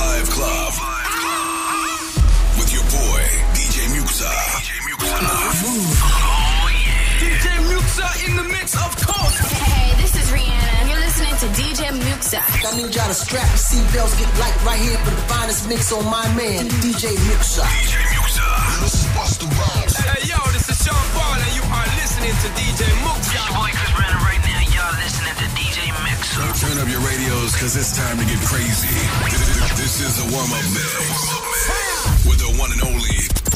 Live Club. With your boy, DJ Muxxa. DJ DJ Muxxa in the mix, of course. Hey, this is Rihanna. You're listening to DJ Muxxa. I need y'all to strap your seatbelts, get light right here for the finest mix on my man, DJ Muxxa. DJ Muxxa. This is Busta Rhymes. Hey, yo, this is Sean Paul, and you are listening to DJ Muxxa. Your boy Chris Brandon right now. Y'all listening to DJ Muxxa. Turn up your radios, cause it's time to get crazy. This is a warm-up mix. With the one and only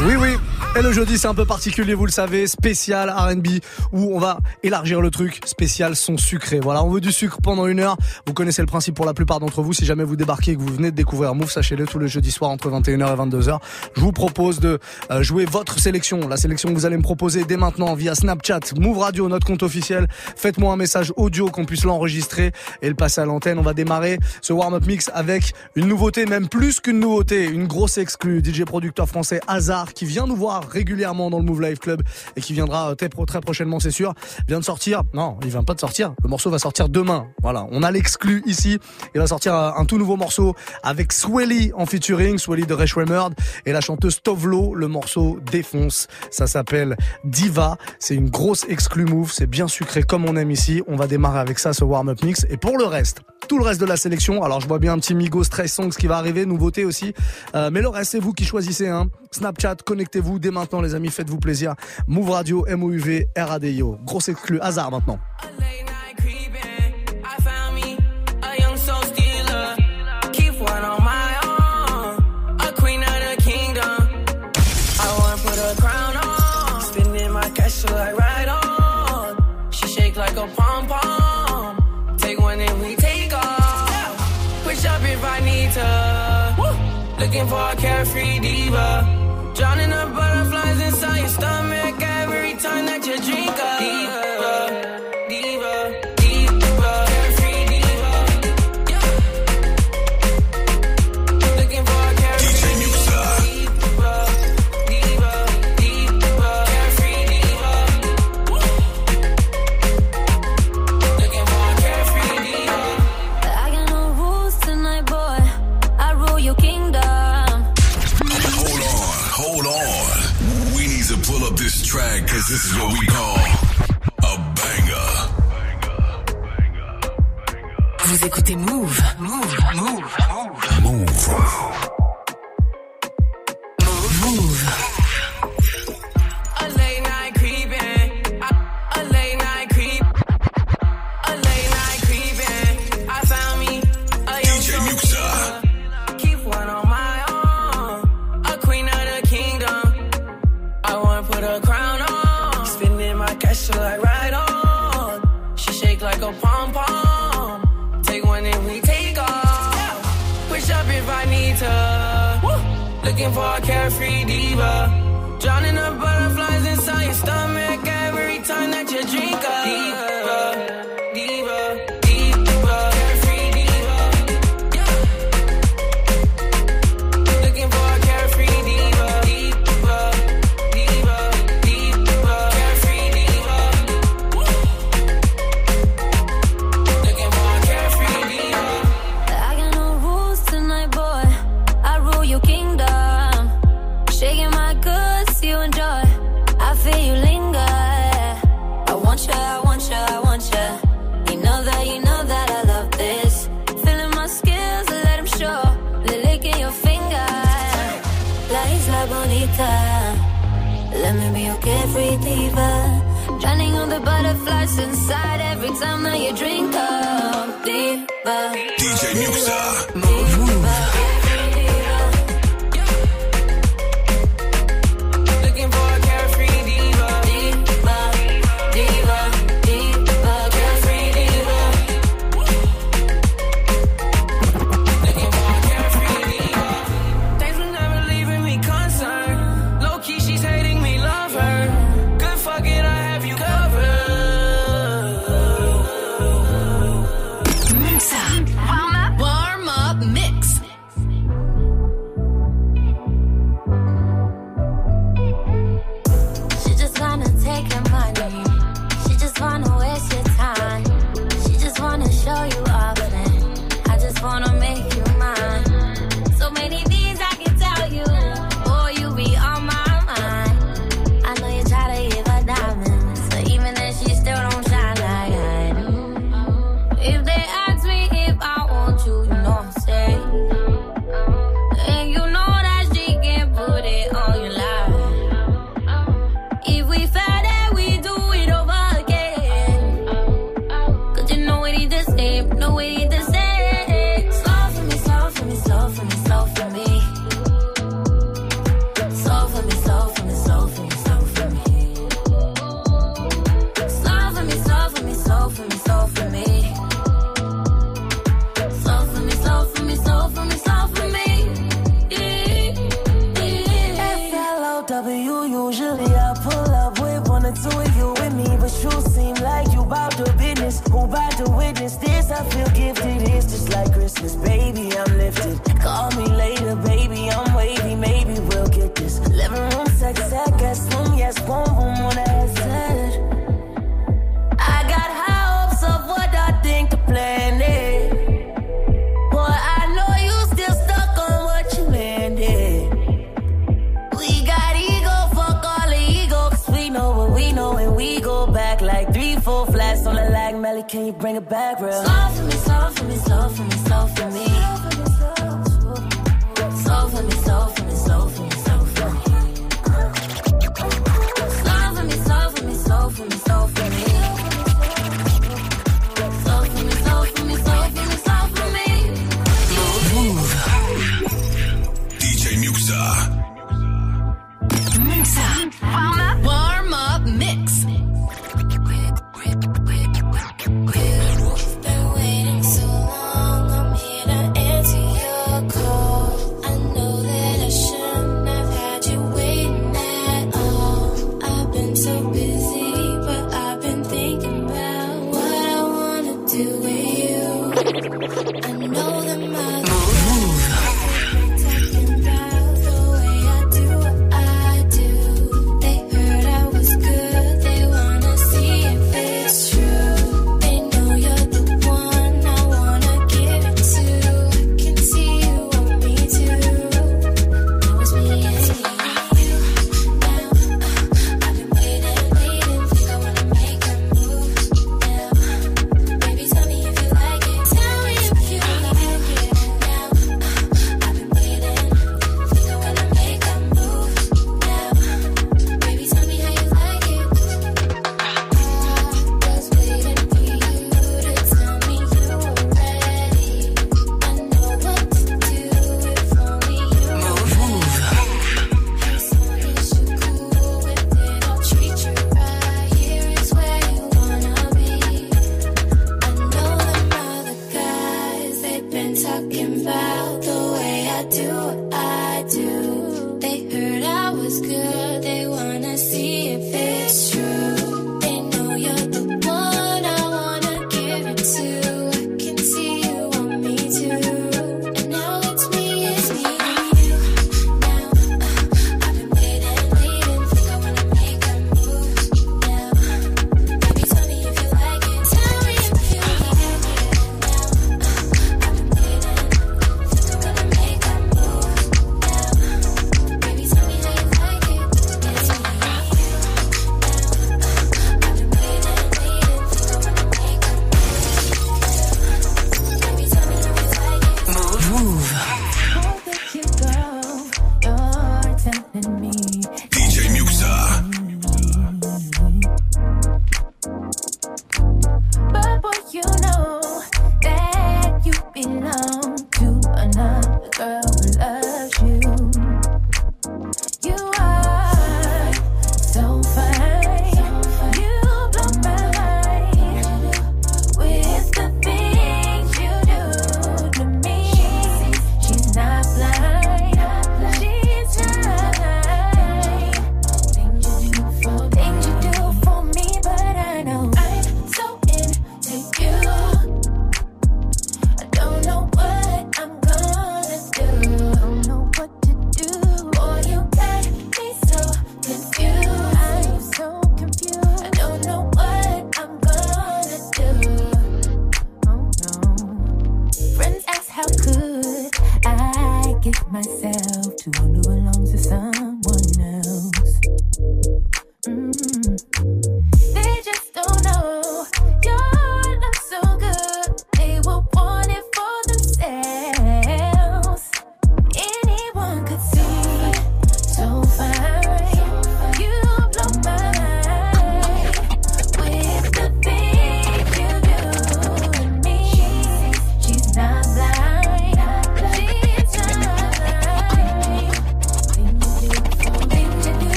Oui, oui. Et le jeudi, c'est un peu particulier, vous le savez, spécial R&B, où on va élargir le truc, spécial son sucré. Voilà, on veut du sucre pendant une heure. Vous connaissez le principe pour la plupart d'entre vous. Si jamais vous débarquez et que vous venez de découvrir Move, sachez-le, tous les jeudis soirs entre 21h et 22h, je vous propose de euh, jouer votre sélection. La sélection que vous allez me proposer dès maintenant via Snapchat, Move Radio, notre compte officiel. Faites-moi un message audio qu'on puisse l'enregistrer et le passer à l'antenne. On va démarrer ce warm-up mix avec une nouveauté, même plus qu'une nouveauté, une grosse exclue. DJ producteur français Hazard qui vient nous voir régulièrement dans le Move Live Club et qui viendra très, très prochainement, c'est sûr, vient de sortir. Non, il vient pas de sortir. Le morceau va sortir demain. Voilà, on a l'exclu ici. Il va sortir un, un tout nouveau morceau avec Swelly en featuring, Swelly de Resh Remerd et la chanteuse Tovlo. Le morceau défonce. Ça s'appelle Diva. C'est une grosse exclu move. C'est bien sucré comme on aime ici. On va démarrer avec ça, ce warm-up mix. Et pour le reste, tout le reste de la sélection. Alors je vois bien un petit Migos Stress Songs qui va arriver, nouveauté aussi. Euh, mais le reste, c'est vous qui choisissez. Hein. Snapchat, connectez-vous dès maintenant les amis, faites-vous plaisir. Move Radio, MOUV, RADIO. Grosse exclu, hasard maintenant. Late night creeping, I found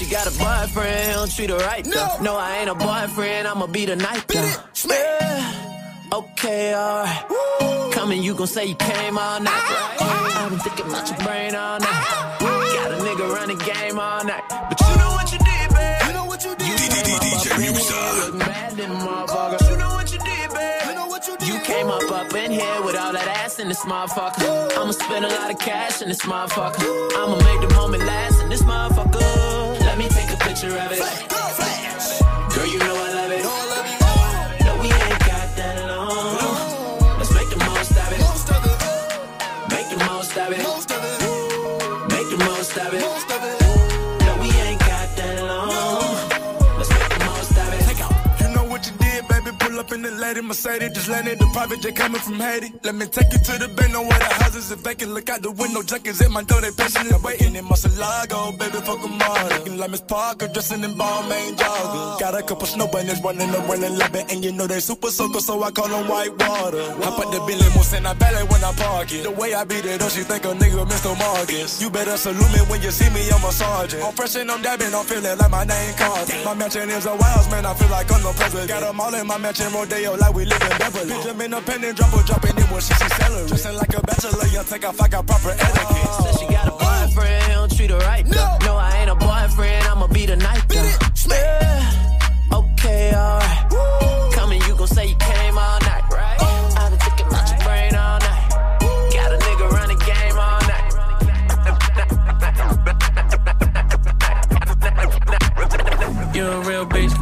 she got a boyfriend, he don't treat her right. No, no I ain't a boyfriend, I'ma be the night. Yeah. Okay, alright. Coming, you gon' say you came all night. Ah, right? Ah, ah. I've been thinking about your brain all night. Got a nigga running game all night. But you know what you did, babe. You know what you did. You came up up in here looking bad, then motherfucker. You know what you did, babe. You know what you did. You came up up in here with all that ass in this motherfucker. I'ma spend a lot of cash in this motherfucker. I'ma make the moment last in this motherfucker. Picture of it. Girl, you know I love it. Oh. No, we ain't got that long. Let's make the most of it. Make the most of it. Make the most of it. In the lady Mercedes. Just landed the private jet coming from Haiti. Let me take you to the bend where the houses are vacant. Look out the window, junkies at my door. They patiently waiting in Mar-a-Lago. Baby, fuck them all. Looking like Miss Parker, dressing in Balmain joggers. Got a couple snow bunnies running around and lapping. And you know they super soaker, so I call them white water. Hop out the Billy Moose and I ballet when I park it. The way I beat it up, she think a nigga Mr. Marcus. You better salute me when you see me, I'm a sergeant. I'm fresh and I'm dabbing, I'm feeling like my name Carter. My mansion is a wild man, I feel like I'm the president. Got them all in my mansion, Rodeo, like we live in Beverly. Bitch, I'm in a pen and drop her, dropping it when she see celery. Dressing like a bachelor, you take off, I got proper etiquette. Said she got a boyfriend, he don't treat her right. No, no I ain't a boyfriend, I'ma be the night girl. Yeah. Okay, alright. Coming, you gon' say you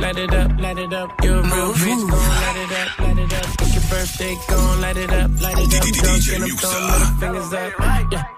light it up, light it up. You're a real bitch, gon' light it up, light it up. It's your birthday, gon' light it up, light it up. Drunk and I'm fingers up. Yeah,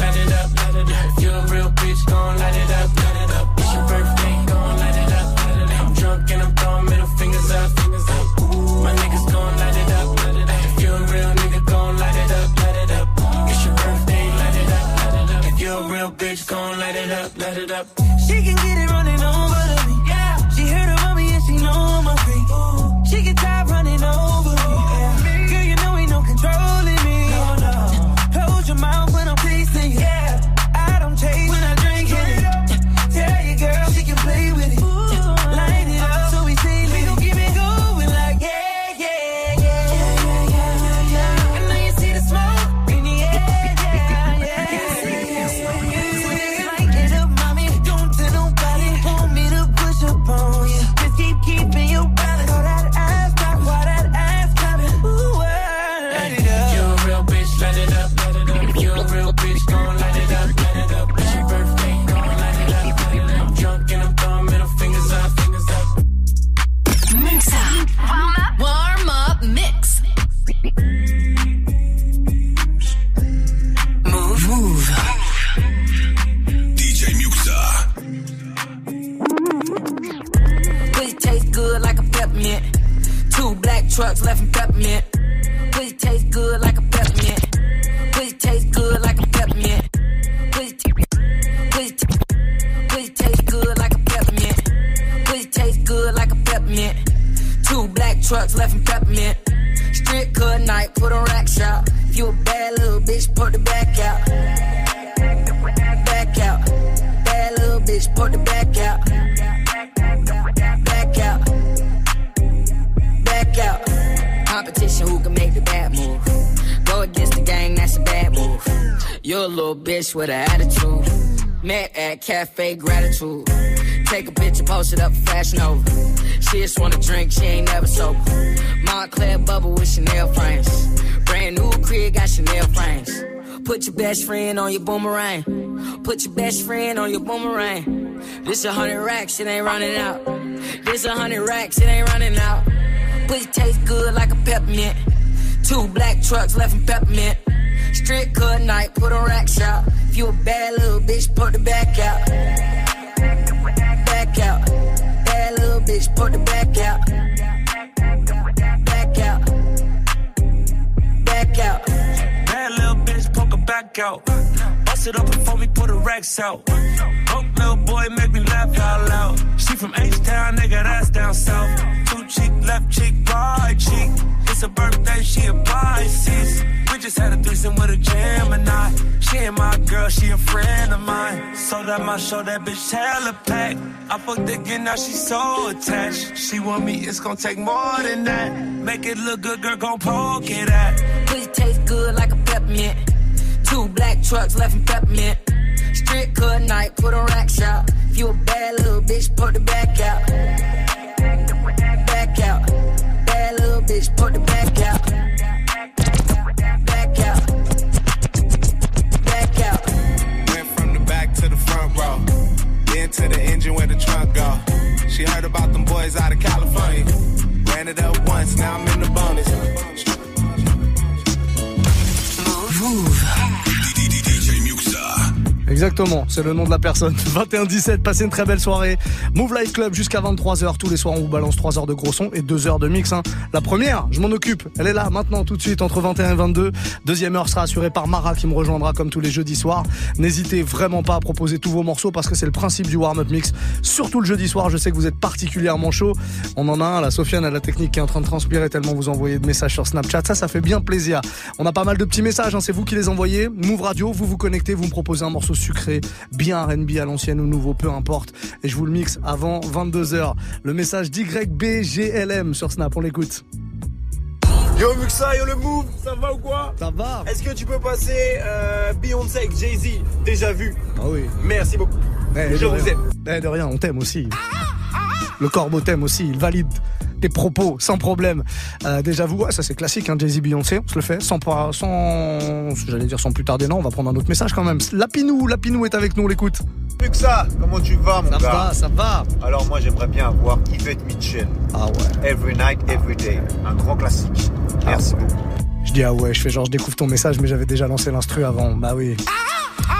light it up. Light it up. If you're a real bitch, gon' light it up. Light it up. It's your birthday, gon' light it up. Light it up. I'm drunk and I'm throwing middle fingers up. Fingers up. Ooh, my niggas gon' light it up. Light it up. If you're a real nigga, gon' light it up. Light it up. It's your birthday, light it up. Light it up. If you're a real bitch, gon' light it up. Light it up. She can get it running over to me. Yeah. She heard about me and she know I'm a freak. She get tired Cafe Gratitude. Take a picture, post it up for Fashion Nova. She just wanna drink, she ain't never sober. Moncler bubble with Chanel frames. Brand new crib, got Chanel frames. Put your best friend on your boomerang. Put your best friend on your boomerang. This a hundred racks, it ain't running out. This a hundred racks, it ain't running out. Pussy taste good like a peppermint. Two black trucks left in peppermint. Strip cut night, put on rack shop. You a bad little bitch, put the back out. Back out. Bad little bitch, put the back out. Back out. Back out. Bad little bitch, poke her back out. Bust it up before we put the racks out. Boy make me laugh out loud. She from H-Town, nigga, that's down south. Two cheek, left cheek, right cheek. It's a birthday, she a Pisces. We just had a threesome with a Gemini. She ain't my girl, she a friend of mine. So that my show, that bitch hella packed. I fucked again, now she so attached. She want me, it's gonna take more than that. Make it look good, girl, gon' poke it at. Pussy taste good like a peppermint. Two black trucks left in peppermint. Strip cut night, put on racks out. If you a bad little bitch, put the back out. Back out. Bad little bitch, put the back out. Back out. Back out. Went from the back to the front row. Then to the engine where the trunk go. She heard about them boys out of California. Ran it up once, now I'm in the bonus. DJ Muxxa. Exactement, c'est le nom de la personne. 21-17, passez une très belle soirée. Move Life Club jusqu'à 23h. Tous les soirs, on vous balance 3 heures de gros son et 2 heures de mix. hein. La première, je m'en occupe. Elle est là maintenant, tout de suite, entre 21 et 22. Deuxième heure sera assurée par Mara qui me rejoindra comme tous les jeudis soirs. N'hésitez vraiment pas à proposer tous vos morceaux parce que c'est le principe du warm-up mix. Surtout le jeudi soir, je sais que vous êtes particulièrement chaud. On en a un, la Sofiane à la technique qui est en train de transpirer tellement vous envoyez de messages sur Snapchat. Ça, ça fait bien plaisir. On a pas mal de petits messages, hein, c'est vous qui les envoyez. Move Radio, vous vous connectez, vous me proposez un morceau sucré, bien R&B à l'ancienne ou nouveau, peu importe. Et je vous le mixe avant 22h. Le message d'YBGLM sur Snap, on l'écoute. Yo Muxa, yo le move, ça va ou quoi? Ça va. Est-ce que tu peux passer euh, Beyoncé avec Jay-Z? Déjà vu. Ah oui. Merci beaucoup. Eh, je vous rien. aime. Eh, de rien, on t'aime aussi. Le corbeau t'aime aussi, il valide tes propos sans problème. Euh, déjà vous, ouais, ça c'est classique, hein, Jay-Z Beyoncé, on se le fait sans, pas- sans, j'allais dire sans plus tarder, non, on va prendre un autre message quand même. Lapinou, Lapinou est avec nous, on l'écoute. Muxa, comment tu vas mon Ça gars va, ça va. Alors moi j'aimerais bien avoir Yvette Mitchell. Ah ouais. Every Night, Every Day. Un grand classique. Merci beaucoup. Je dis ah ouais, je fais genre je découvre ton message, mais j'avais déjà lancé l'instru avant. Bah oui.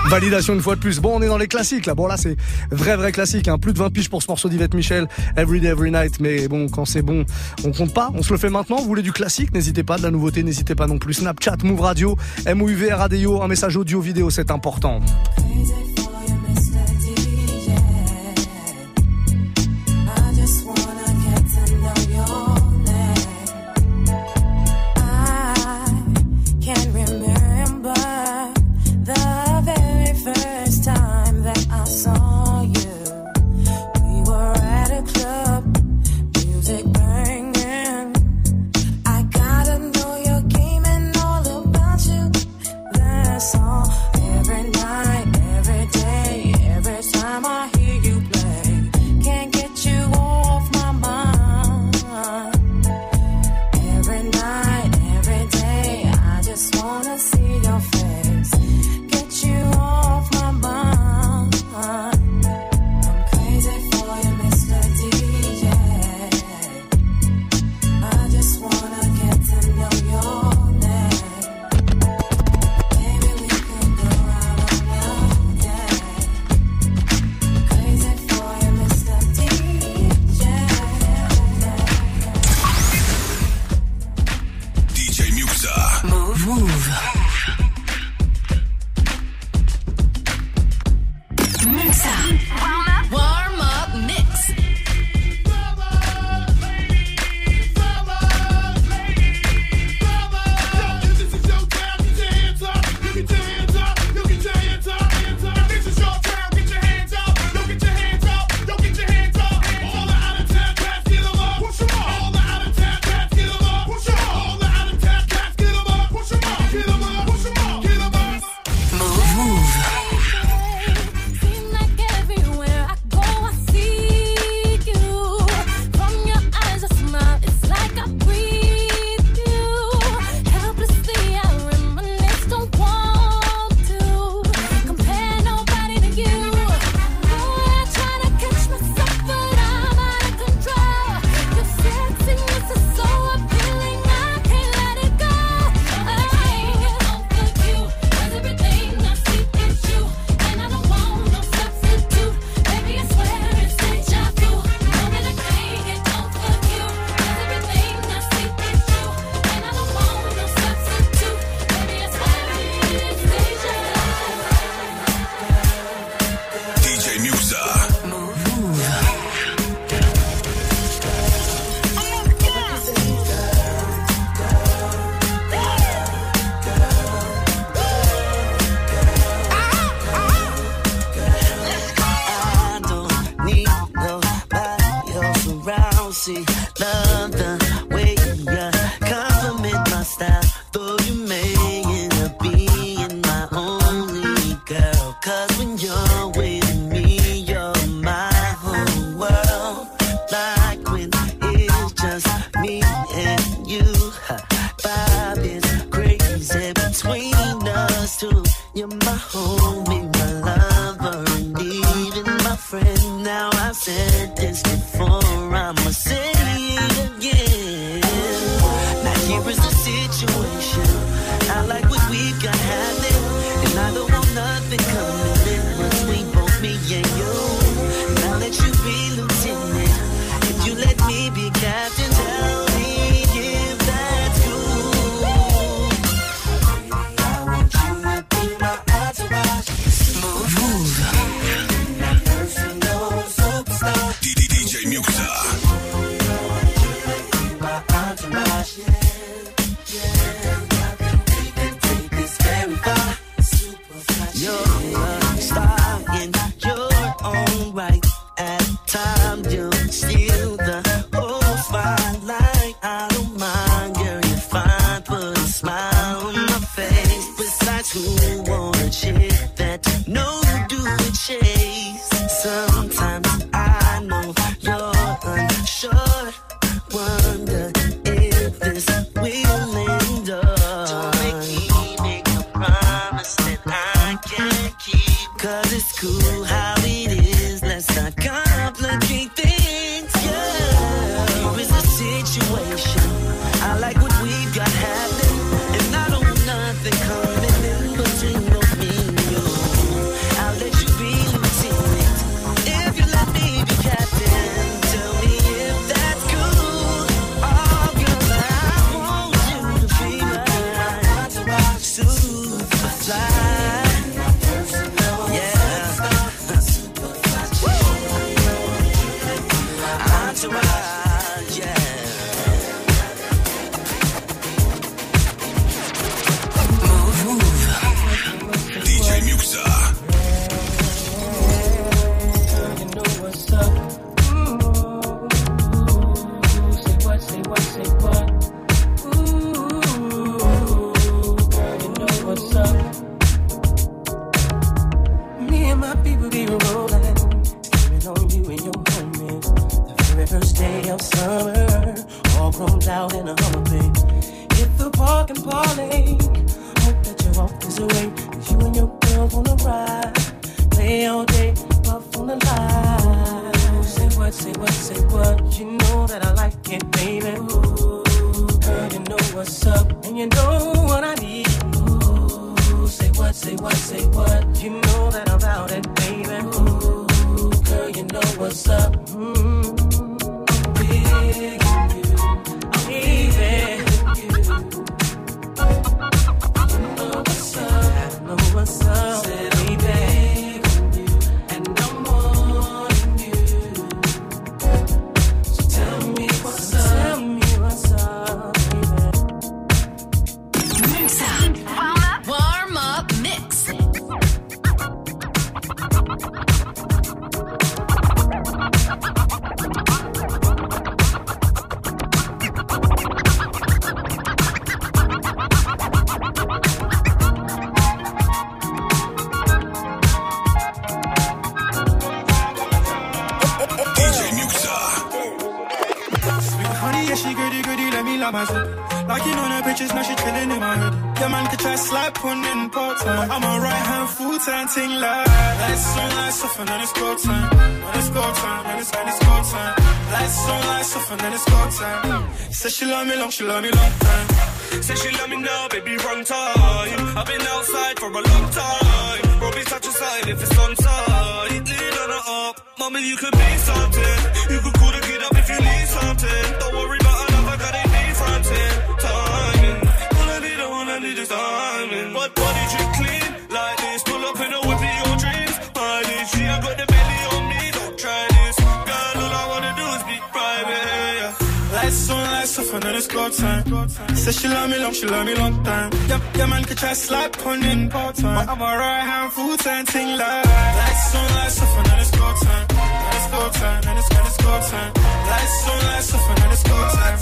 Validation une fois de plus. Bon, on est dans les classiques là. Bon là c'est vrai vrai classique. Hein. Plus de 20 piges pour ce morceau d'Yvette Michel. Every day, every night. Mais bon, quand c'est bon, on compte pas. On se le fait maintenant. Vous voulez du classique N'hésitez pas. De la nouveauté, n'hésitez pas non plus. Snapchat, Move Radio, MOUV, Radio, un message audio, vidéo, c'est important. ting lie. Lights on, lights off, and then it's go time. When it's go time, when it's, when it's go time. Lights on, lights off, and then it's go time. Said she love me long, she love me long time. Said she love me now, baby, wrong time. I've been outside for a long time. Robbie touch a side if it's on side. Lead on her up. Mommy, you could be something. You could call the kid up if you need something. Don't worry. short time. Say she love me long, she love me long time. Yeah, yeah man could try slap on in part time. I'm a right hand full time, ting like. Lights on, lights off, and now it's go time. Go time, go time. Lights on, lights off, and now it's go time.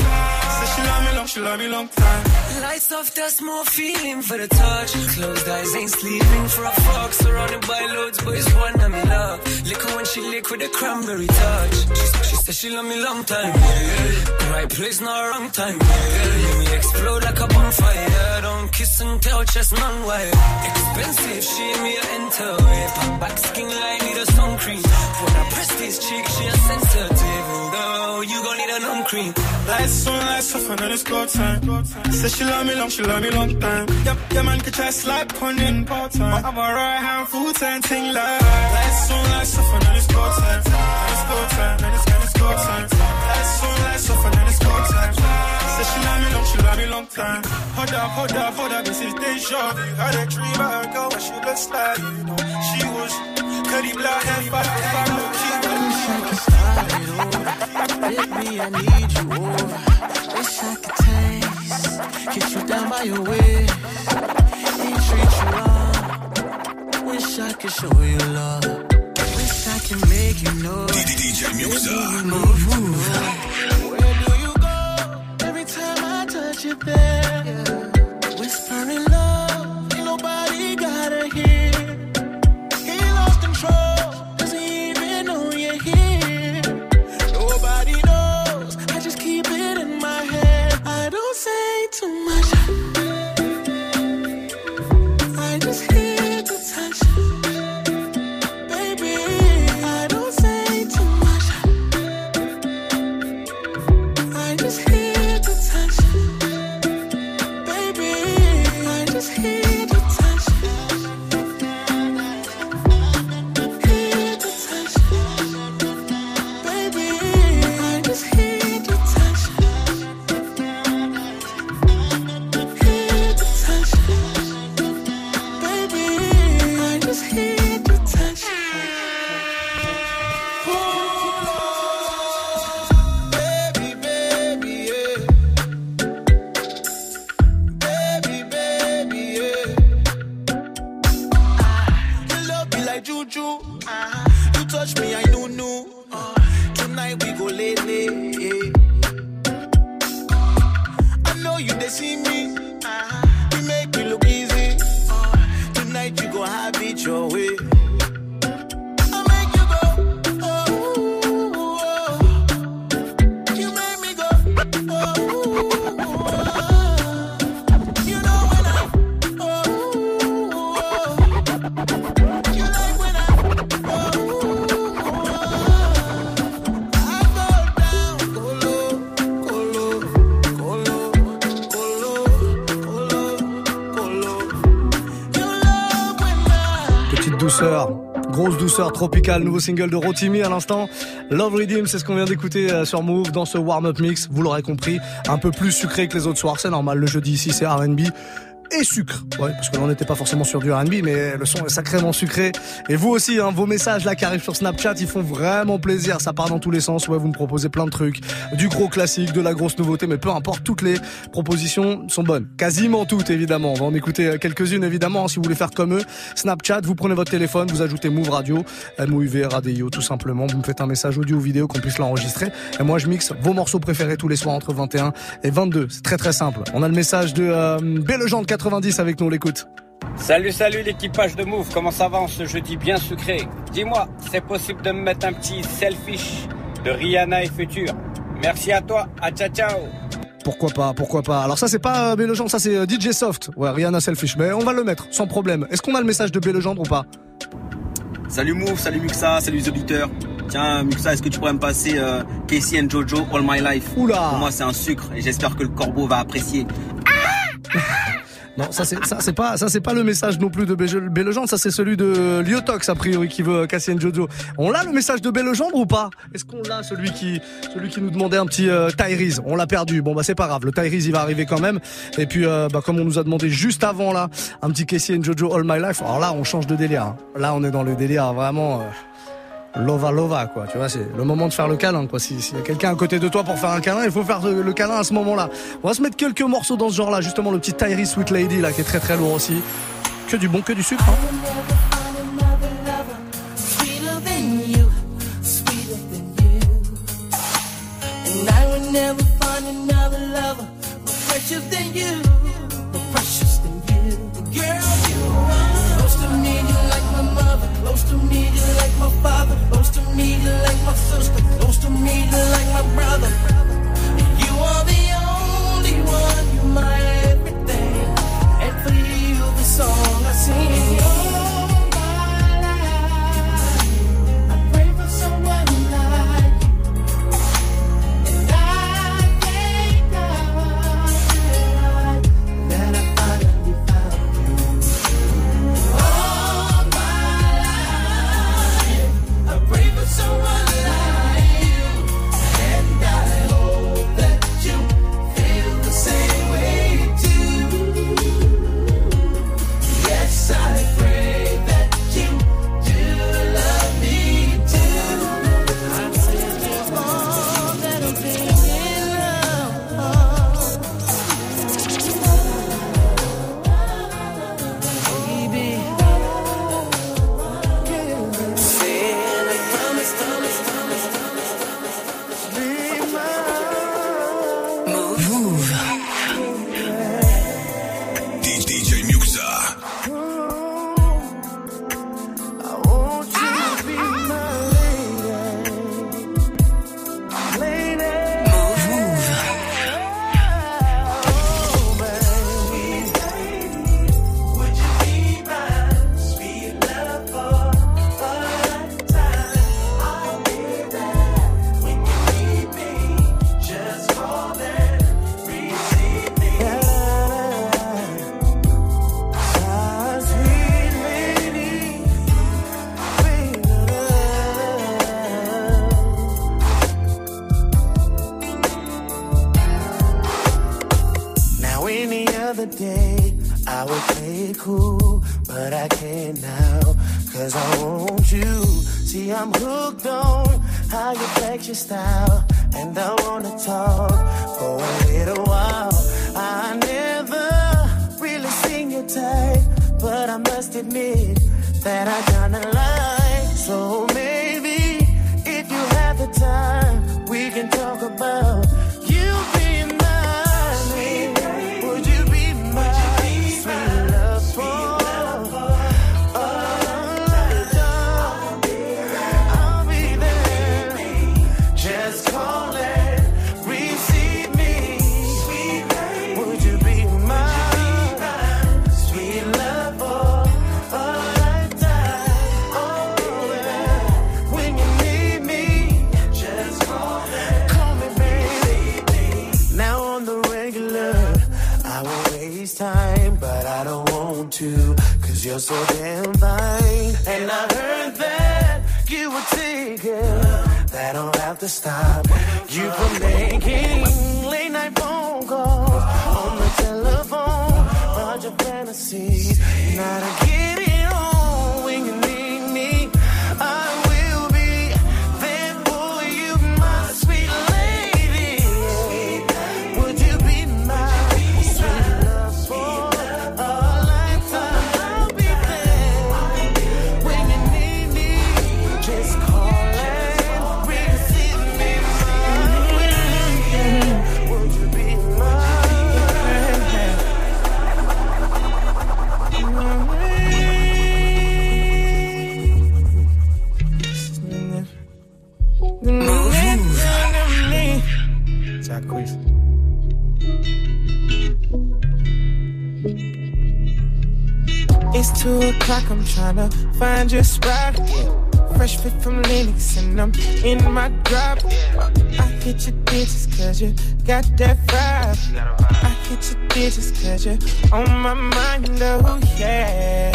She me long, she me long time. Lights off, more feeling for the touch. Closed eyes ain't sleeping for a fuck. Surrounded by loads, but it's one I'm love. When she lick with a cranberry touch. She, said she love me long time. Right place, not wrong time. Let me explode like a bonfire. Don't kiss and tell, just non wire. Expensive, she me a enter. Pop back skin line, need a sun cream. When I press this cheek, she a sensitive. Girl, you gon' need a numb cream. Lights on, lights off, and then it's go time. Said she love me long, she love me long time. Yep, yeah, man, could try slap on in part time. I'm a right hand, full time, ting like. Lights on, lights off, and then it's go time. Go time, then it's go time. Lights on, lights off, and then it's go time. Said she love me long, she love me long time. Hold up, hold up, hold up, this is deja vu. Had a dream about a girl, but she looks like you know. She was curly black hair, fat, fat, look, she Baby, I need you over. Wish I could taste, kiss you down by your way, and treat you wrong. Wish I could show you love. Wish I could make you know. DJ Muxxa. Move, move. Where do you go? Every time I touch you there, Grosse douceur tropicale, nouveau single de Rotimi à l'instant. Love Redeem, c'est ce qu'on vient d'écouter euh, sur Move dans ce warm-up mix. Vous l'aurez compris, un peu plus sucré que les autres soirs. C'est normal, le jeudi ici c'est R&B et sucre. Ouais, parce que là on n'était pas forcément sur du R&B, mais le son est sacrément sucré. Et vous aussi, hein, vos messages là qui arrivent sur Snapchat, ils font vraiment plaisir. Ça part dans tous les sens. Ouais, vous me proposez plein de trucs, du gros classique, de la grosse nouveauté, mais peu importe, toutes les propositions sont bonnes. Quasiment toutes, évidemment. On va en écouter euh, quelques-unes, évidemment. Si vous voulez faire comme eux, Snapchat, vous prenez votre téléphone, vous ajoutez Move Radio, M-O-U-V, Radio, tout simplement. Vous me faites un message audio ou vidéo qu'on puisse l'enregistrer. Et moi, je mixe vos morceaux préférés tous les soirs entre 21 et 22. C'est très très simple. On a le message de euh, Belle 90 avec nous, on l'écoute. Salut, salut l'équipage de Move, comment ça va en ce jeudi bien sucré? Dis-moi, c'est possible de me mettre un petit selfish de Rihanna et Future Merci à toi, à ciao ciao Pourquoi pas, pourquoi pas. Alors ça c'est pas euh, Bélogendre, ça c'est euh, DJ Soft. Ouais, Rihanna Selfish, mais on va le mettre sans problème. Est-ce qu'on a le message de Bélogendre ou pas? Salut Move, salut Muxa, salut les auditeurs. Tiens, Muxa, est-ce que tu pourrais me passer euh, Casey and Jojo All My Life? Oula Pour moi, c'est un sucre et j'espère que le corbeau va apprécier. Non, ça c'est ça c'est pas ça c'est pas le message non plus de Bé- Bélogendre, ça c'est celui de Lyotox a priori qui veut Cassien Jojo. On l'a le message de Bélogendre ou pas? Est-ce qu'on l'a celui qui celui qui nous demandait un petit euh, On l'a perdu. Bon bah c'est pas grave, le Tyrese il va arriver quand même. Et puis euh, bah comme on nous a demandé juste avant là un petit Cassien Jojo All My Life. Alors là on change de délire. hein. Là on est dans le délire vraiment. euh, Lova Lova, quoi. Tu vois, c'est le moment de faire le câlin, quoi. S'il si y a quelqu'un à côté de toi pour faire un câlin, il faut faire euh, le câlin à ce moment-là. On va se mettre quelques morceaux dans ce genre-là. Justement, le petit Tyree Sweet Lady, là, qui est très très lourd aussi. Que du bon, que du sucre, hein. than you sisters, close to me, like my brother. tryna find your spot. Fresh fit from Linux and I'm in my drop. I hit your digits cause you got that vibe. I hit your digits cause you on my mind, oh yeah.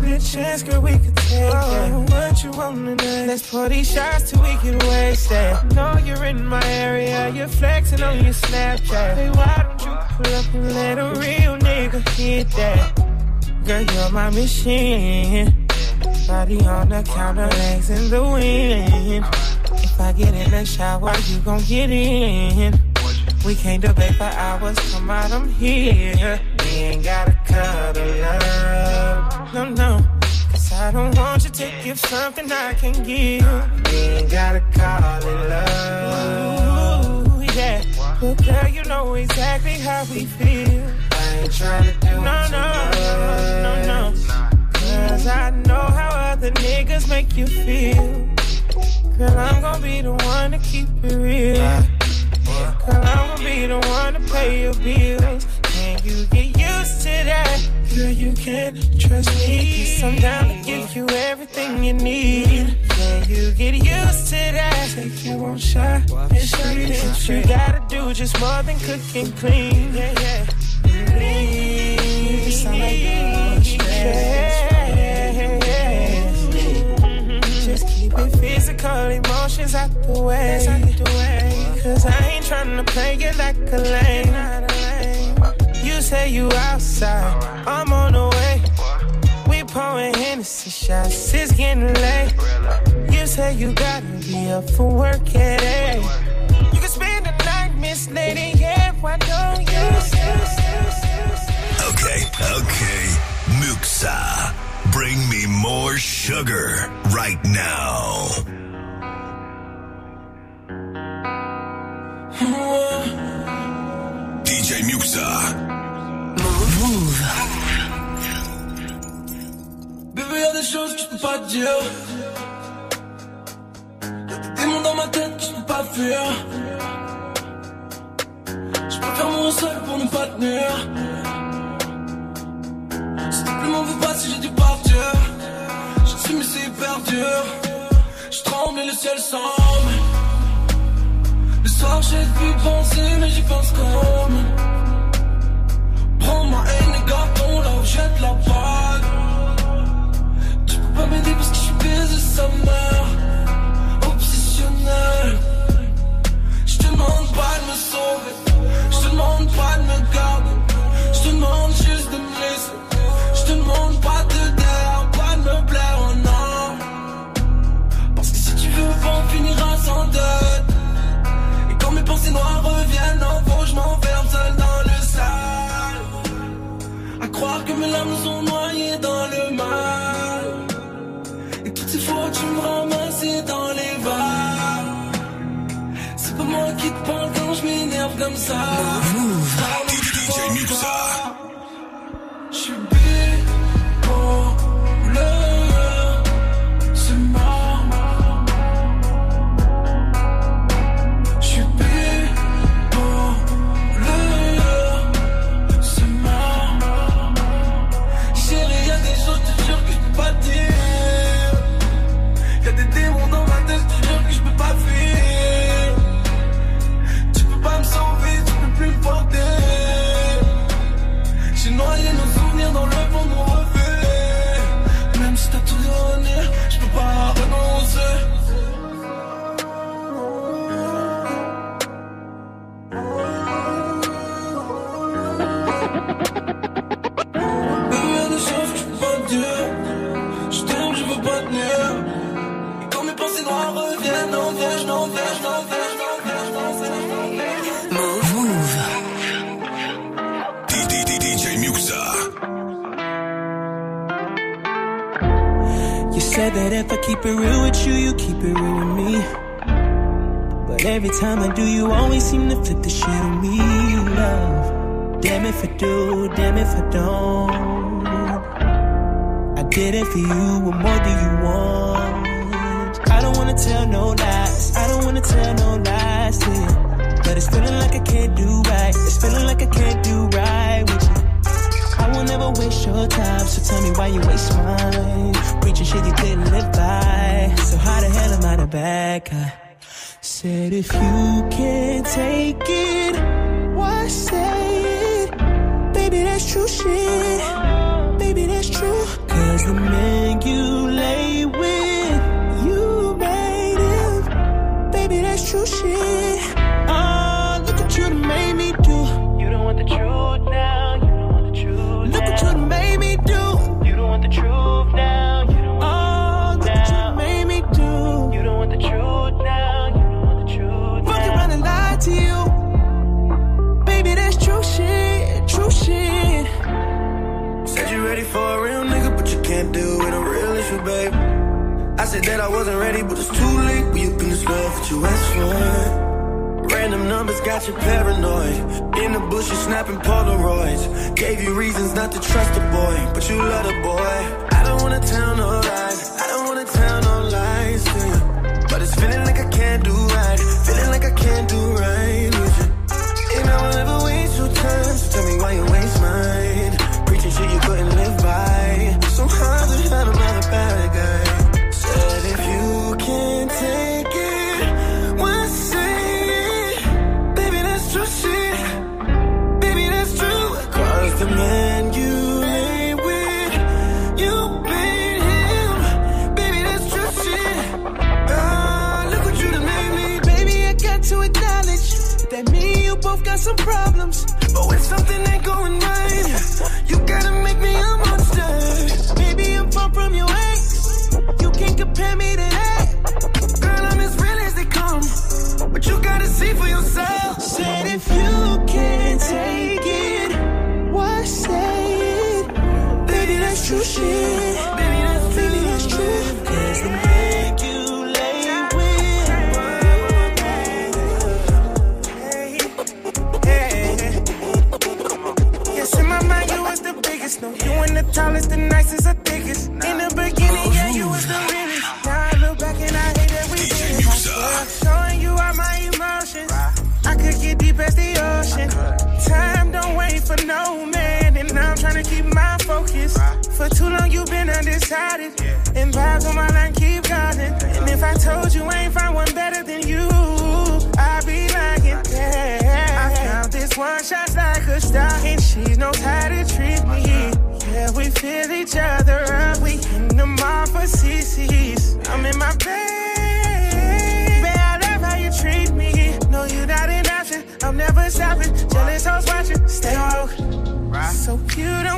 Good chance, girl, we could take oh, it. What you want tonight? Let's pour these shots till we get wasted. Know you're in my area, you're flexing on your Snapchat. Hey, why don't you pull up and let a real nigga hit that? Girl, you're my machine. Body on the counter, legs in the wind. If I get in the shower, you gon' get in. We can't debate for hours, come out, I'm here. We ain't gotta cuddle up. No, no. Cause I don't want you to give something I can give. We ain't gotta call it love. Ooh, yeah. But girl, you know exactly how we feel. I ain't trying to do no, no, no, no, no. Cause I know how other niggas make you feel. Girl, I'm gonna be the one to keep it real. Girl, I'm gonna be the one to pay your bills. Can you get used to that? Girl, you can trust me. Cause I'm down to give you everything you need. Can you get used to that? Take you on shot. What you gotta do just more than cook and clean. Yeah, yeah. Please, yeah. Just keep it physical, emotions out the way. Cause I ain't tryna play you like a lame. You say you outside, I'm on the way. We pouring Hennessy shots, it's getting late. You say you gotta be up for work at eight. You can spend the night, Miss Lady, yeah, why don't you? Okay, okay. Muxxa, bring me more sugar right now. DJ Muxxa. Mouv'. Bébé, y'a des choses que je peux pas te dire. Y'a des démons dans ma tête que je peux pas fuir. Je préfère mourir seul pour ne pas tenir. S'il te plaît, m'en veux pas si j'ai dû partir. Suis mais c'est hyper dur. Je tremble et le ciel semble. Le soir, j'ai pu penser, mais j'y pense comme. Prends ma haine et garde là où jette la balle. Tu peux pas m'aider parce que je suis baisé sa mère. Obsessionnel. Je te demande pas de me sauver. Je te demande pas de me garder. Je te demande juste de me laisser. Je te demande pas de d'air, pas de me plaire, oh non. Parce que si tu veux on finira sans dette. Et quand mes pensées noires reviennent, en faux, je m'enferme seul dans le sale. À croire que mes larmes sont noyées dans le mal. Et toutes ces fois tu me ramasses dans les vagues. C'est pas moi qui te parle quand je m'énerve comme ça. Keep it real with you, you keep it real with me. But every time I do, you always seem to flip the shit on me, love. Damn if I do, damn if I don't. I did it for you, what more do you want? I don't wanna tell no lies, I don't wanna tell no lies. But it's feeling like I can't do right, it's feeling like I can't do right waste your time, so tell me why you waste mine. Preaching shit you didn't live by. So how the hell am I the bad guy? Said if you can't take it, why say it? Baby, that's true shit. Baby, that's true. Cause the man you lay with, said that I wasn't ready, but it's too late. We up in this love that you asked for. Random numbers got you paranoid. In the bushes snapping Polaroids. Gave you reasons not to trust the boy, but you love the boy. I don't wanna tell no lies. I don't wanna tell no lies to. But it's feeling like I can't do right. Feeling like I can't do right with you. And I will never waste your time. So tell me why you waste mine. Preaching shit you couldn't live by. So how the hell am I the bad guy? Both got some problems. But when something ain't going right, you gotta make me So you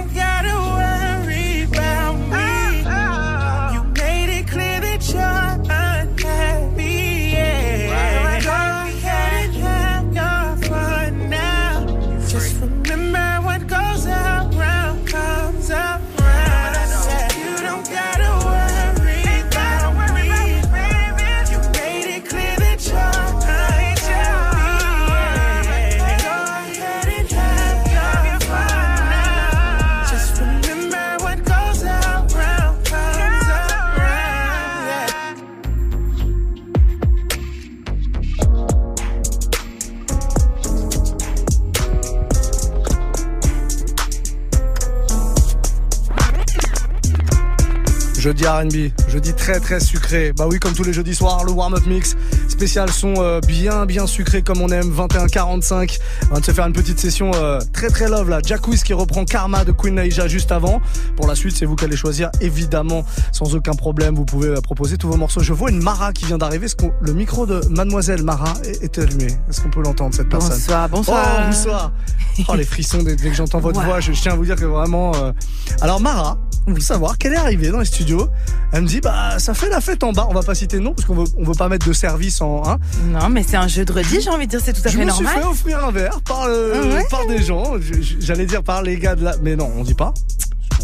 Jeudi RB, jeudi très très sucré. Bah oui, comme tous les jeudis soirs, le warm-up mix spécial son euh, bien bien sucré comme on aime, 21-45. On va se faire une petite session euh, très très love là. Jack Wiz qui reprend Karma de Queen Naija juste avant. Pour la suite, c'est vous qui allez choisir évidemment sans aucun problème. Vous pouvez euh, proposer tous vos morceaux. Je vois une Mara qui vient d'arriver. Le micro de Mademoiselle Mara est, est allumé? Est-ce qu'on peut l'entendre cette personne? Bonsoir, bonsoir. Oh, bonsoir. Oh les frissons dès, dès que j'entends votre voix. Je, je tiens à vous dire que vraiment. euh, Alors Mara, veut savoir qu'elle est arrivée dans les studios. Elle me dit bah ça fait la fête en bas. On va pas citer de nom parce qu'on veut on veut pas mettre de service en. Hein. Non, mais c'est un jeu de redis, j'ai envie de dire, c'est tout à Je fait me suis normal. fait offrir un verre par, euh, Ah ouais par des gens. Je- je- J'allais dire par les gars de la. Mais non, on dit pas.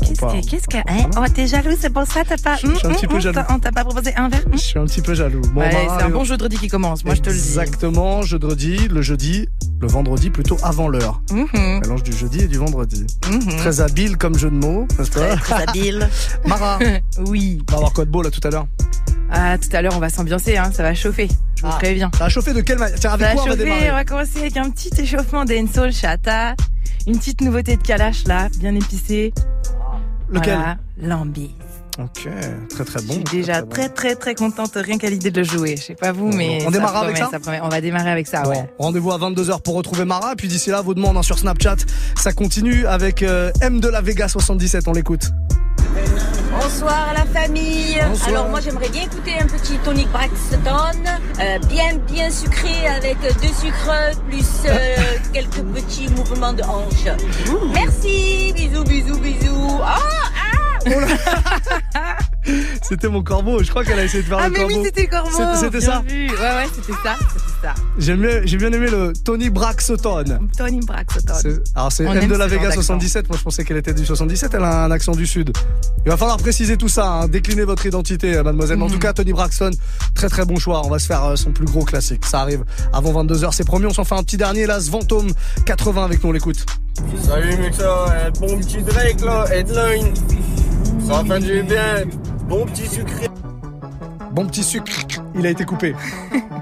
Qu'est-ce que, qu'est-ce que, hein? Oh, t'es jaloux, c'est pour ça, t'as pas, Je suis un Hum, petit hum, peu hum, jaloux. On t'a pas proposé un verre? Je suis un petit peu jaloux. Bon, Ouais, Mara, c'est un bon jeu de redis qui commence, moi je te le dis. Exactement, jeudi, le jeudi, le vendredi plutôt avant l'heure. Mhm. Mélange du jeudi et du vendredi. Mhm. Très habile comme jeu de mots, n'est-ce pas? Très, très habile. Mara, oui. on va avoir quoi de beau là tout à l'heure? Ah, tout à l'heure, on va s'ambiancer, hein, ça va chauffer. Je vous Ah. préviens. Ça a chauffé de quelle manière Tiens, avec Ça va quoi on va chauffer, démarrer? on va commencer avec un petit échauffement d'Ensoul Chata. Une petite nouveauté de Kalash là, bien épicée. Lequel Voilà, Lambi. Ok, très très bon. Je suis déjà très très très contente rien qu'à l'idée de le jouer. Je sais pas vous, mais On démarre promet, avec ça promet. On va démarrer avec ça, Bon, ouais. Rendez-vous à 22h pour retrouver Mara. Puis d'ici là, vos demandes hein, sur Snapchat. Ça continue avec euh, M de la Vega 77. On l'écoute. Bonsoir la famille. Bonsoir. Alors moi j'aimerais bien écouter un petit tonic Braxton, euh, bien bien sucré avec deux sucres plus euh, quelques petits mouvements de hanche. Merci, bisous bisous bisous. Ah ah. C'était mon corbeau. Je crois qu'elle a essayé de faire Ah le mais corbeau. oui, c'était le corbeau. C'était- ça vu. Ouais ouais, c'était ça. Ça. J'ai bien aimé le Tony Braxton. Tony Braxton. Alors c'est aime de la Vega d'accent. 77, moi je pensais qu'elle était du 77, elle a un accent du sud. Il va falloir préciser tout ça, hein. décliner votre identité euh, mademoiselle. Mais En tout cas Tony Braxton, très très bon choix, on va se faire euh, son plus gros classique. Ça arrive avant 22h, c'est promis, on s'en fait un petit dernier là, Svantom 80 avec nous, on l'écoute. Salut mec, ça, euh, bon petit Drake là, headline. Ça va faire du bien, bon petit sucré. Bon petit sucre, il a été coupé.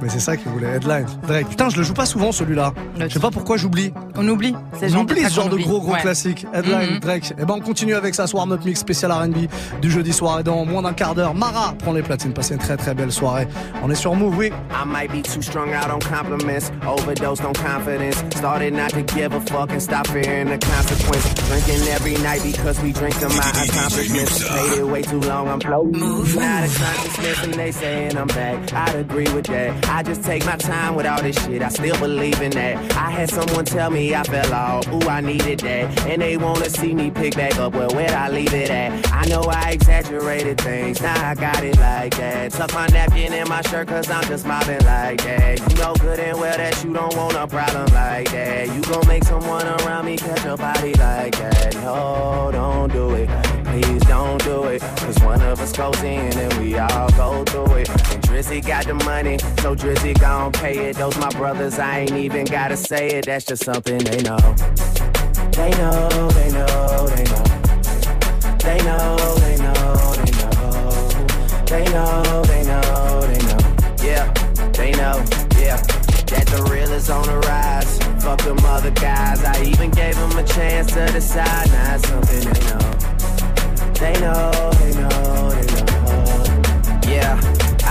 Mais c'est ça qu'il voulait, headline. Drake. Putain, je le joue pas souvent celui-là. Je sais pas pourquoi j'oublie. On oublie. C'est On genre oublie de ce genre de gros gros Ouais. classique. Headline, Mhm. Drake. Et ben on continue avec ça, Warm Up Mix spécial R&B du jeudi soir. Et dans moins d'un quart d'heure, Mara prend les platines. Passez une très très belle soirée. On est sur Move, oui. I might be too strung out on compliments, overdosed on confidence. Started not to give a fuck and stop fearing the consequence. Drinking every night because we drink to my accomplishments. It way too long, I'm floating. Not a consciousness and they saying I'm back. I'd agree with that. I just take my time with all this shit. I still believe in that. I had someone tell me I fell off. Ooh, I needed that. And they wanna see me pick back up. Well, where'd I leave it at? I know I exaggerated things. Now I got it like that. Tuck my napkin in my shirt cause I'm just mobbing like that. You know good and well that you don't want a problem like that. You gon' make someone around me catch a body like that. No, don't do it. Please don't do it. Cause one of us goes in and we all go through it. Drizzy got the money, so Drizzy gon' pay it. Those my brothers, I ain't even gotta say it. That's just something they know. They know, they know, they know. They know, they know, they know. They know, they know, they know. Yeah, they know, yeah. That the real is on the rise. Fuck them other guys. I even gave them a chance to decide. Now it's something they know. They know, they know, they know. Yeah,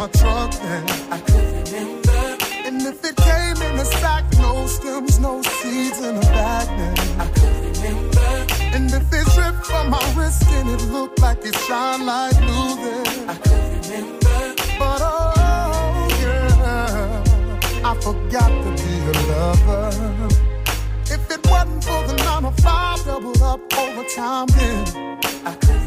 My truck, then I could remember. And if it came in a sack, no stems, no seeds in a bag, then I could remember. And if it dripped from my wrist and it looked like it shine like blue, then I could remember. But oh yeah, I forgot to be a lover. If it wasn't for the nine to five doubled up overtime, then I could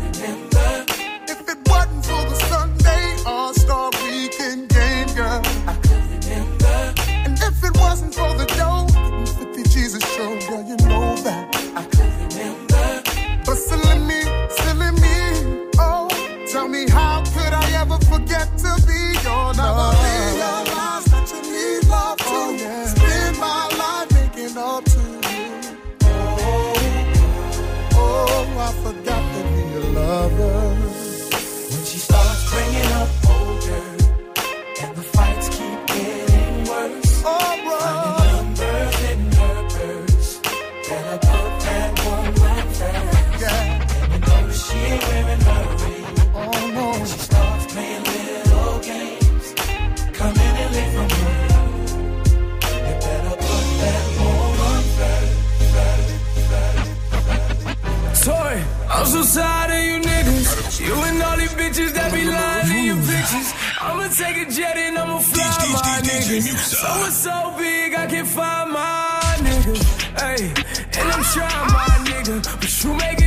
take a jet and I'ma fly my nigga. niggas. So it's so big, I can't find my niggas. Hey, and I'm trying my nigga, but you making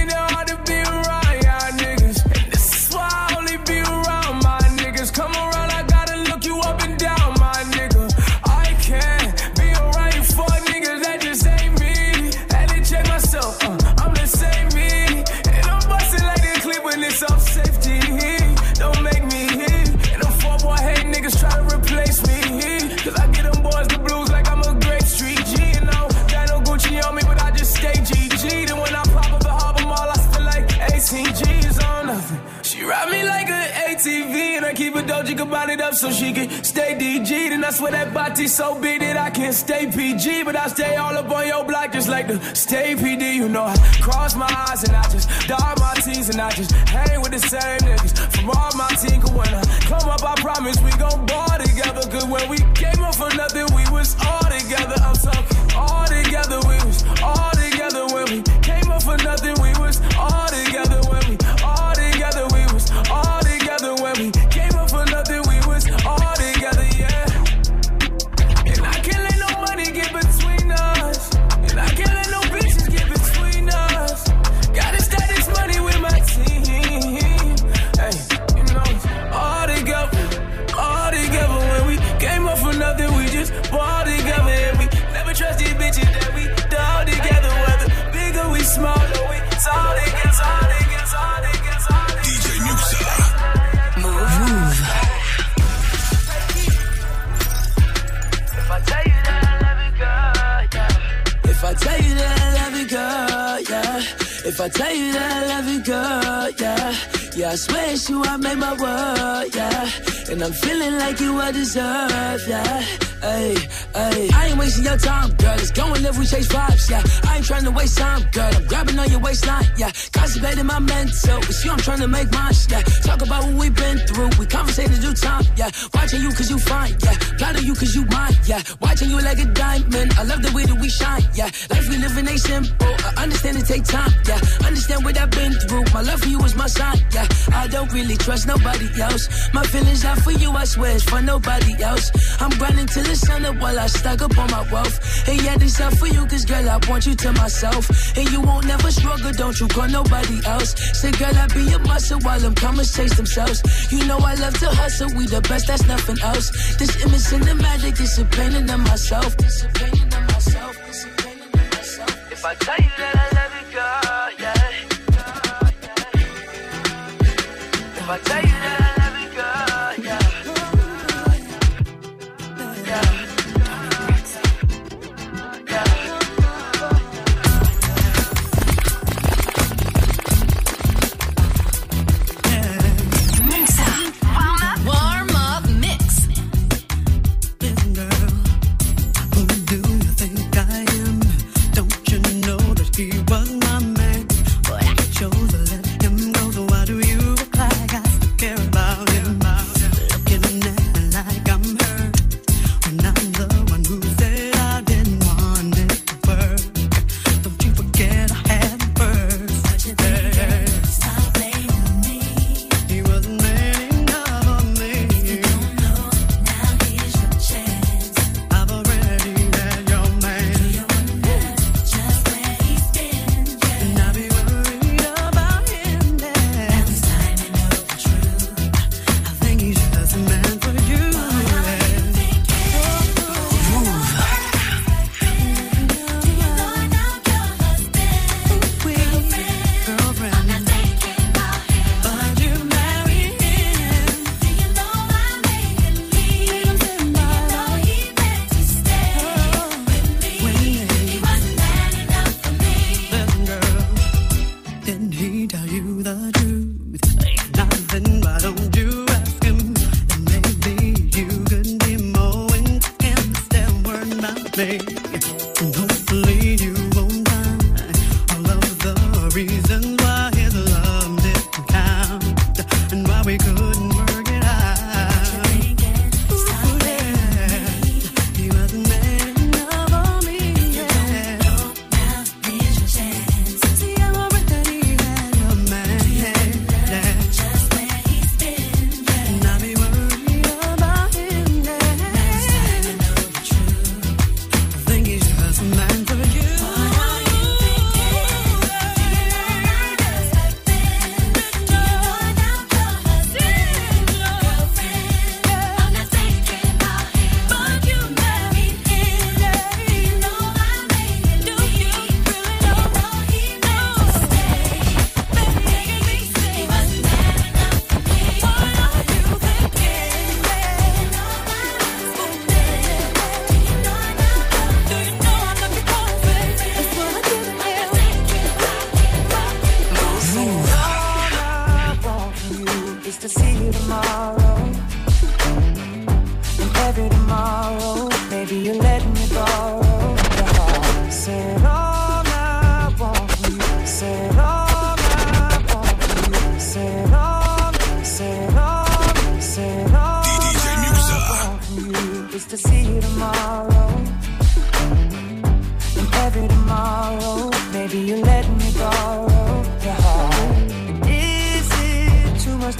doja can bind it up so she can stay DG. Then I swear that body so big that I can't stay PG, but I stay all up on your block just like the stay PD. You know, I cross my eyes and I just dot my T's and I just hang with the same niggas from all my team. Cause when I come up, I promise we gon' ball together. Cause when we came up for nothing, we was all together. I'm talking all together, we was all If I tell you that I love you, girl, yeah. Yeah, I swear it's you, I made my world, yeah. And I'm feeling like you I deserve, yeah. Hey, hey. I ain't wasting your time, girl. Let's go and live, we chase vibes, yeah. I ain't trying to waste time, girl. I'm grabbing on your waistline, yeah. Constipating my mental. It's you, I'm trying to make mine, yeah. Talk about what we've been through. We conversated do time, yeah. Watching you cause you fine, yeah. Of you cause you mine, yeah. Watching you like a diamond. I love the way that we shine, yeah. Life we living ain't simple. I understand it take time, yeah. Understand My love for you is my sign, yeah. I don't really trust nobody else. My feelings are for you, I swear it's for nobody else. I'm grinding till the sun up while I stack up on my wealth. And yeah, this up for you, cause girl, I want you to myself. And you won't never struggle, don't you call nobody else. Say, girl, I be a muscle while them comers chase themselves. You know I love to hustle, we the best, that's nothing else. This image cinematic, this a painting of myself. This a painting of myself, this a painting of myself. If I tell you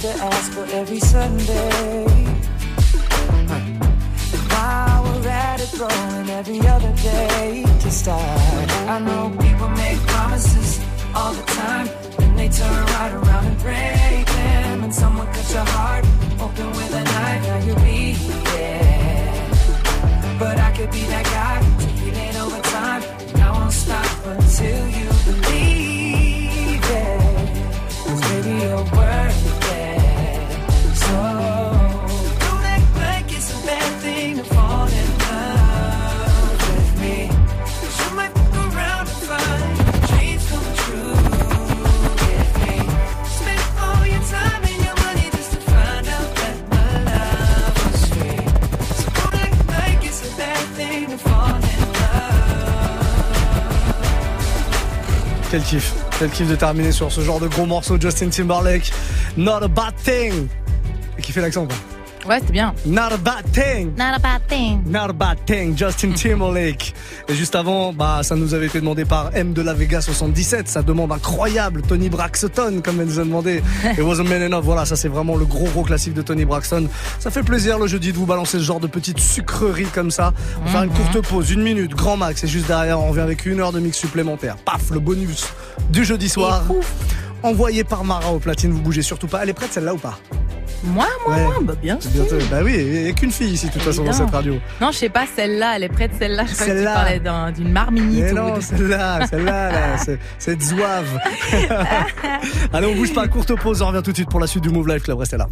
to ask for every Sunday? And while we're at it, throwing every other day to start. I know people make promises all the time, and they turn right around and break them. And someone cut your heart open with a knife, now you'll be there. But I could be that guy heal it over time. And I won't stop until you believe it. Cause baby, you're Quel kiff. Quel kiff de terminer sur ce genre de gros morceau Justin Timberlake. Not a bad thing. Et qui fait l'accent pas Ouais, c'est bien. Not a bad thing. Not a bad thing. Not a bad thing, Justin Timberlake. Et juste avant, bah, ça nous avait été demandé par M de la Vega 77. Sa demande incroyable, Tony Braxton, comme elle nous a demandé. It wasn't man enough. Voilà, ça c'est vraiment le gros gros classique de Tony Braxton. Ça fait plaisir le jeudi de vous balancer ce genre de petites sucreries comme ça. On va faire une courte pause, une minute, grand max. Et juste derrière, on revient avec une heure de mix supplémentaire. Paf, le bonus du jeudi soir. Envoyé par Mara au platine, vous bougez surtout pas. Elle est prête celle-là ou pas? Moi, moi, Ouais. moi, bah bien sûr. Bientôt. Bah oui, il n'y a qu'une fille ici de toute façon dans cette radio. Non, je sais pas, celle-là, elle est prête, celle-là. Je sais pas si tu Celle-là. parlais d'un- d'une marminite. Non, de- celle-là, celle-là, là, c'est zouave. Allez, on bouge pas, courte pause, on revient tout de suite pour la suite du Move Life Club, restez là.